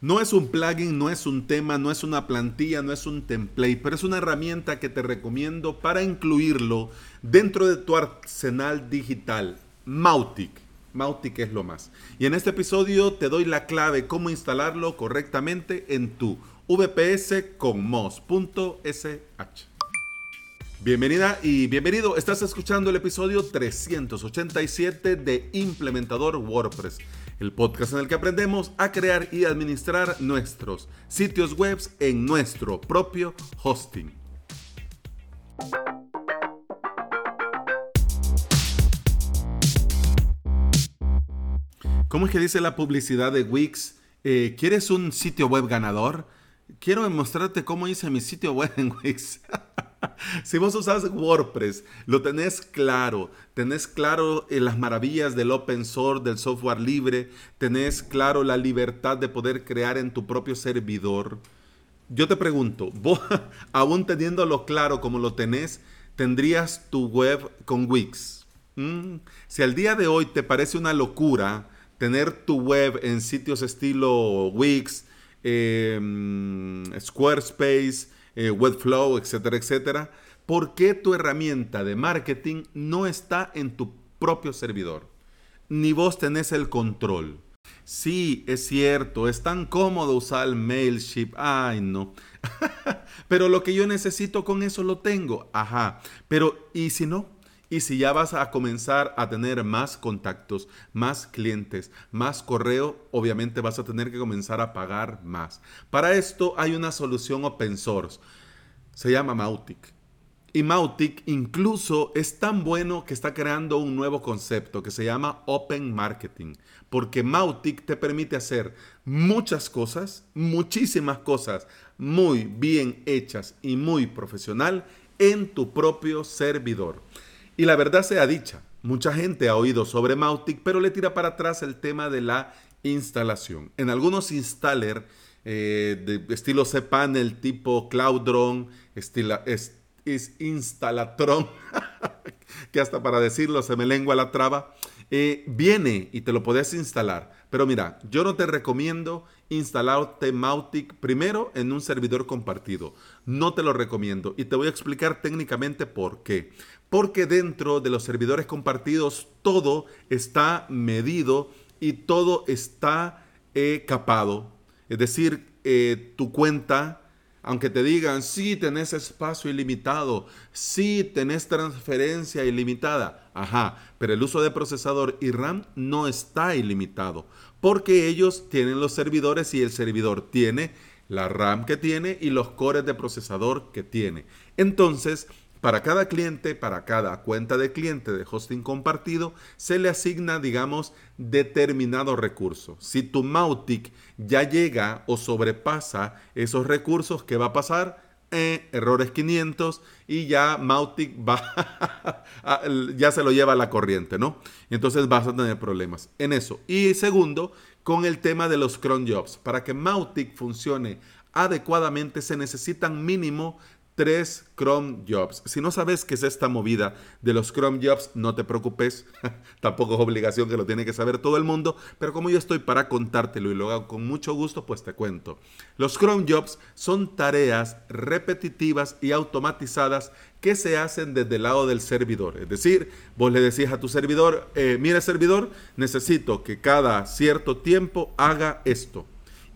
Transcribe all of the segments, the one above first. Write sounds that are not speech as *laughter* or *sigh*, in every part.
No es un plugin, no es un tema, no es una plantilla, no es un template, pero es una herramienta que te recomiendo para incluirlo dentro de tu arsenal digital. Mautic. Mautic es lo más. Y en este episodio te doy la clave cómo instalarlo correctamente en tu VPS con mos.sh. Bienvenida y bienvenido. Estás escuchando el episodio 387 de Implementador WordPress, el podcast en el que aprendemos a crear y administrar nuestros sitios web en nuestro propio hosting. ¿Cómo es que dice la publicidad de Wix? Eh, ¿Quieres un sitio web ganador? Quiero mostrarte cómo hice mi sitio web en Wix. *laughs* *laughs* si vos usas WordPress, lo tenés claro, tenés claro eh, las maravillas del open source, del software libre, tenés claro la libertad de poder crear en tu propio servidor. Yo te pregunto, *laughs* vos aún teniéndolo claro como lo tenés, tendrías tu web con Wix. Mm, si al día de hoy te parece una locura, tener tu web en sitios estilo Wix, em, Squarespace, eh, Webflow, etcétera, etcétera, ¿por qué tu herramienta de marketing no está en tu propio servidor? Ni vos tenés el control. Sí, es cierto, es tan cómodo usar el Mailship. Ay, no. *laughs* Pero lo que yo necesito con eso lo tengo. Ajá. Pero, ¿y si no? Y si ya vas a comenzar a tener más contactos, más clientes, más correo, obviamente vas a tener que comenzar a pagar más. Para esto hay una solución open source. Se llama Mautic. Y Mautic incluso es tan bueno que está creando un nuevo concepto que se llama Open Marketing. Porque Mautic te permite hacer muchas cosas, muchísimas cosas muy bien hechas y muy profesional en tu propio servidor. Y la verdad sea dicha, mucha gente ha oído sobre Mautic, pero le tira para atrás el tema de la instalación. En algunos installer eh, de estilo cPanel tipo Cloudron, es, Instalatron, *laughs* que hasta para decirlo se me lengua la traba, eh, viene y te lo puedes instalar. Pero mira, yo no te recomiendo instalarte Mautic primero en un servidor compartido. No te lo recomiendo y te voy a explicar técnicamente por qué. Porque dentro de los servidores compartidos todo está medido y todo está eh, capado. Es decir, eh, tu cuenta, aunque te digan, sí, tenés espacio ilimitado, sí, tenés transferencia ilimitada, ajá, pero el uso de procesador y RAM no está ilimitado, porque ellos tienen los servidores y el servidor tiene la RAM que tiene y los cores de procesador que tiene. Entonces, para cada cliente, para cada cuenta de cliente de hosting compartido, se le asigna, digamos, determinado recurso. Si tu Mautic ya llega o sobrepasa esos recursos, ¿qué va a pasar? Eh, errores 500 y ya Mautic va *laughs* ya se lo lleva a la corriente, ¿no? Entonces vas a tener problemas en eso. Y segundo, con el tema de los cron jobs. Para que Mautic funcione adecuadamente se necesitan mínimo tres Chrome Jobs. Si no sabes qué es esta movida de los Chrome Jobs, no te preocupes. *laughs* Tampoco es obligación que lo tiene que saber todo el mundo, pero como yo estoy para contártelo y lo hago con mucho gusto, pues te cuento. Los Chrome Jobs son tareas repetitivas y automatizadas que se hacen desde el lado del servidor. Es decir, vos le decís a tu servidor, eh, mira servidor, necesito que cada cierto tiempo haga esto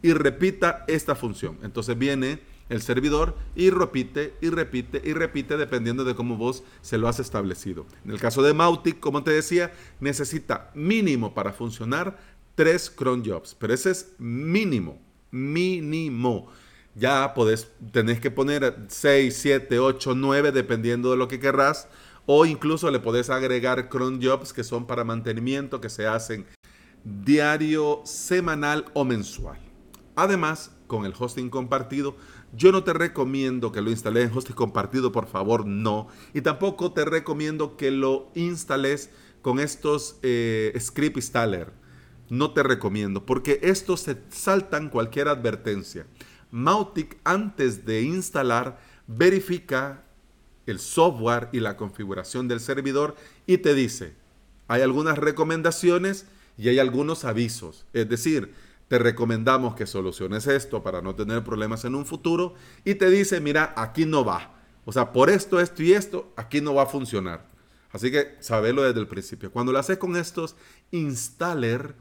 y repita esta función. Entonces viene el servidor y repite y repite y repite dependiendo de cómo vos se lo has establecido. En el caso de Mautic, como te decía, necesita mínimo para funcionar tres cron jobs, pero ese es mínimo, mínimo. Ya podés, tenés que poner 6, 7, 8, 9 dependiendo de lo que querrás o incluso le podés agregar cron jobs que son para mantenimiento que se hacen diario, semanal o mensual. Además, con el hosting compartido, yo no te recomiendo que lo instales en hosting compartido, por favor, no. Y tampoco te recomiendo que lo instales con estos eh, script installer. No te recomiendo, porque estos se saltan cualquier advertencia. Mautic, antes de instalar, verifica el software y la configuración del servidor y te dice, hay algunas recomendaciones y hay algunos avisos. Es decir, te recomendamos que soluciones esto para no tener problemas en un futuro y te dice, mira, aquí no va. O sea, por esto, esto y esto, aquí no va a funcionar. Así que sabelo desde el principio. Cuando lo haces con estos installer,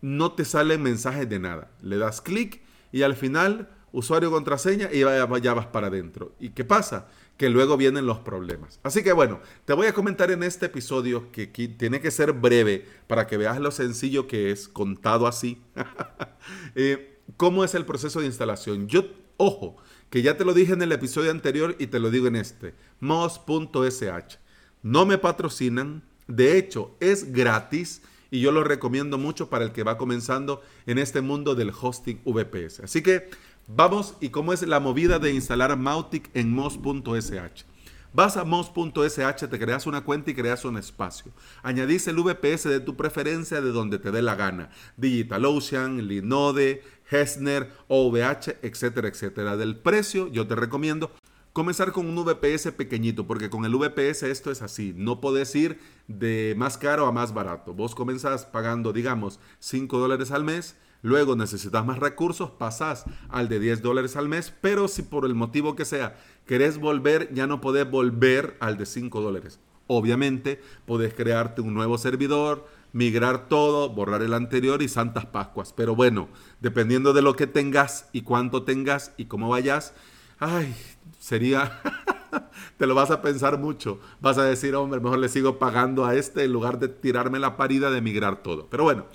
no te salen mensajes de nada. Le das clic y al final, usuario contraseña y ya vas para adentro. ¿Y qué pasa? que luego vienen los problemas. Así que bueno, te voy a comentar en este episodio que, tiene que ser breve para que veas lo sencillo que es, contado así, *laughs* eh, cómo es el proceso de instalación. Yo, ojo, que ya te lo dije en el episodio anterior y te lo digo en este, mos.sh. No me patrocinan, de hecho es gratis y yo lo recomiendo mucho para el que va comenzando en este mundo del hosting VPS. Así que Vamos y cómo es la movida de instalar Mautic en mos.sh. Vas a mos.sh, te creas una cuenta y creas un espacio. Añadís el VPS de tu preferencia de donde te dé la gana. DigitalOcean, Linode, Hessner, OVH, etcétera, etcétera. Del precio, yo te recomiendo comenzar con un VPS pequeñito, porque con el VPS esto es así. No podés ir de más caro a más barato. Vos comenzás pagando, digamos, 5 dólares al mes Luego necesitas más recursos, pasas al de 10 dólares al mes, pero si por el motivo que sea querés volver, ya no podés volver al de 5 dólares. Obviamente, podés crearte un nuevo servidor, migrar todo, borrar el anterior y Santas Pascuas. Pero bueno, dependiendo de lo que tengas y cuánto tengas y cómo vayas, ay, sería... *laughs* te lo vas a pensar mucho. Vas a decir, hombre, mejor le sigo pagando a este en lugar de tirarme la parida de migrar todo. Pero bueno,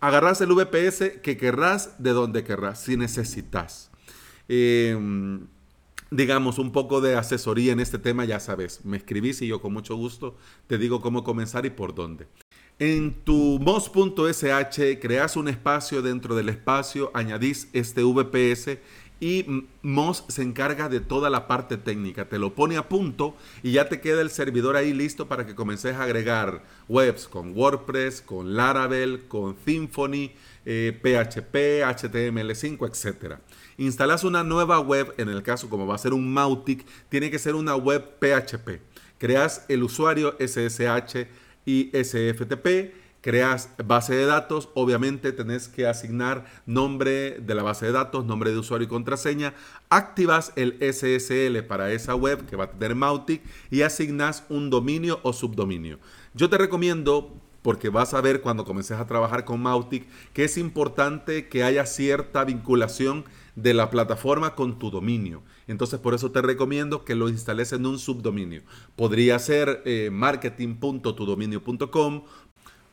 agarrás el VPS que querrás de donde querrás, si necesitas. Em, digamos, un poco de asesoría en este tema, ya sabes, me escribís y yo con mucho gusto te digo cómo comenzar y por dónde. En tu mos.sh creas un espacio dentro del espacio, añadís este VPS y Moz se encarga de toda la parte técnica, te lo pone a punto y ya te queda el servidor ahí listo para que comences a agregar webs con WordPress, con Laravel, con Symfony, PHP, HTML5, etc. Instalas una nueva web, en el caso como va a ser un Mautic, tiene que ser una web PHP. Creas el usuario SSH y SFTP creas base de datos, obviamente tenés que asignar nombre de la base de datos, nombre de usuario y contraseña, activas el SSL para esa web que va a tener Mautic y asignas un dominio o subdominio. Yo te recomiendo porque vas a ver cuando comiences a trabajar con Mautic que es importante que haya cierta vinculación de la plataforma con tu dominio. Entonces por eso te recomiendo que lo instales en un subdominio. Podría ser eh, marketing.tudominio.com,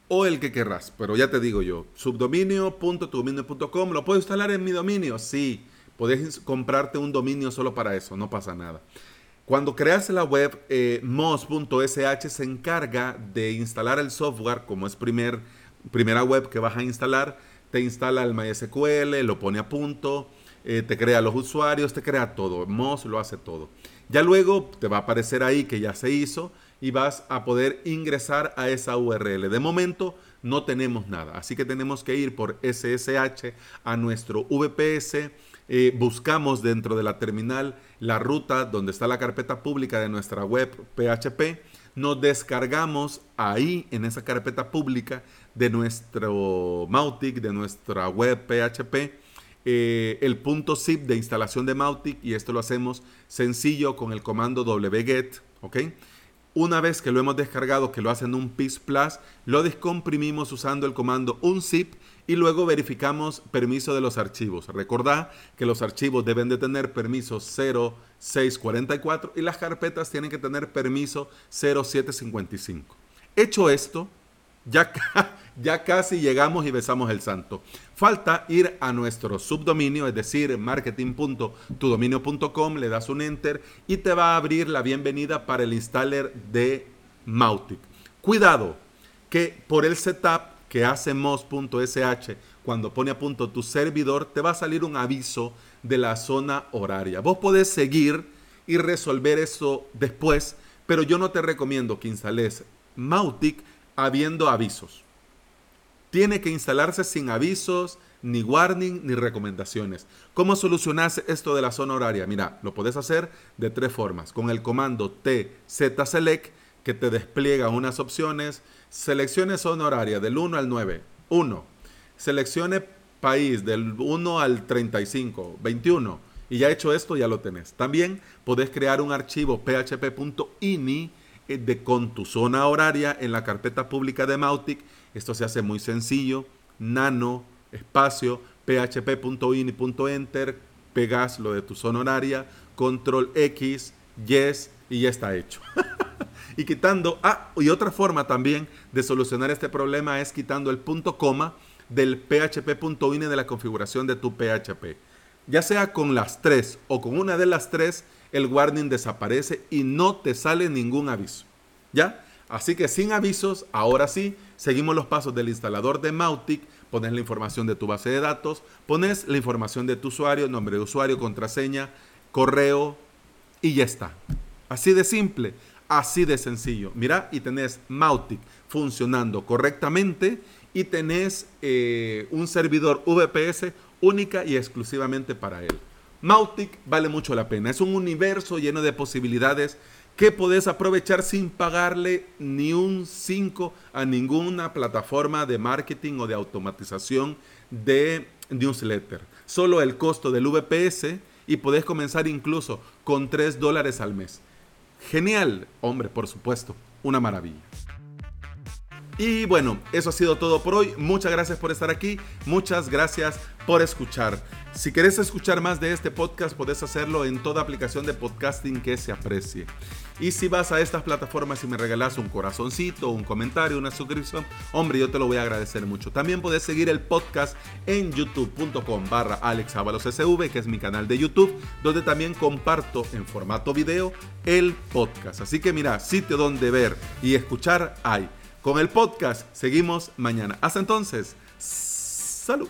o el que querrás. Pero ya te digo yo, subdominio.tudominio.com, ¿lo puedo instalar en mi dominio? Sí, puedes comprarte un dominio solo para eso, no pasa nada. Cuando creas la web, eh, mos.sh se encarga de instalar el software como es primer, primera web que vas a instalar. Te instala el MySQL, lo pone a punto, eh, te crea los usuarios, te crea todo. Mos lo hace todo. Ya luego te va a aparecer ahí que ya se hizo y vas a poder ingresar a esa URL. De momento no tenemos nada, así que tenemos que ir por SSH a nuestro VPS. Eh, buscamos dentro de la terminal la ruta donde está la carpeta pública de nuestra web PHP. Nos descargamos ahí en esa carpeta pública de nuestro Mautic, de nuestra web PHP, eh, el punto zip de instalación de Mautic y esto lo hacemos sencillo con el comando wget, ¿ok? Una vez que lo hemos descargado, que lo hacen un PIS Plus, lo descomprimimos usando el comando unzip y luego verificamos permiso de los archivos. Recordad que los archivos deben de tener permiso 0644 y las carpetas tienen que tener permiso 0755. Hecho esto, *laughs* ya, casi llegamos y besamos el santo. Falta ir a nuestro subdominio, es decir, marketing.tudominio.com, le das un enter y te va a abrir la bienvenida para el installer de Mautic. Cuidado, que por el setup que hace mos.sh, cuando pone a punto tu servidor, te va a salir un aviso de la zona horaria. Vos podés seguir y resolver eso después, pero yo no te recomiendo que instales Mautic habiendo avisos. Tiene que instalarse sin avisos, ni warning, ni recomendaciones. ¿Cómo solucionas esto de la zona horaria? Mira, lo puedes hacer de tres formas. Con el comando tzselect, que te despliega unas opciones. Seleccione zona horaria del 1 al 9. 1. Seleccione país del 1 al 35, 21, y ya hecho esto, ya lo tenés. También podés crear un archivo php.ini de, con tu zona horaria en la carpeta pública de Mautic. Esto se hace muy sencillo. Nano, espacio, php.ini.enter, pegas lo de tu zona horaria, control X, yes, y ya está hecho. *laughs* y quitando, ah, y otra forma también de solucionar este problema es quitando el punto coma del php.ini de la configuración de tu PHP. Ya sea con las tres o con una de las tres, el warning desaparece y no te sale ningún aviso. ¿Ya? Así que sin avisos, ahora sí, seguimos los pasos del instalador de Mautic, pones la información de tu base de datos, pones la información de tu usuario, nombre de usuario, contraseña, correo y ya está. Así de simple, así de sencillo. Mira, y tenés Mautic funcionando correctamente y tenés eh, un servidor VPS única y exclusivamente para él. Mautic vale mucho la pena. Es un universo lleno de posibilidades que podés aprovechar sin pagarle ni un 5 a ninguna plataforma de marketing o de automatización de newsletter. Solo el costo del VPS y podés comenzar incluso con 3 dólares al mes. Genial, hombre, por supuesto, una maravilla. Y bueno, eso ha sido todo por hoy. Muchas gracias por estar aquí. Muchas gracias por escuchar. Si querés escuchar más de este podcast, podés hacerlo en toda aplicación de podcasting que se aprecie. Y si vas a estas plataformas y me regalas un corazoncito, un comentario, una suscripción, hombre, yo te lo voy a agradecer mucho. También podés seguir el podcast en youtube.com barra sv que es mi canal de YouTube, donde también comparto en formato video el podcast. Así que mira, sitio donde ver y escuchar hay. Con el podcast seguimos mañana. Hasta entonces, salud.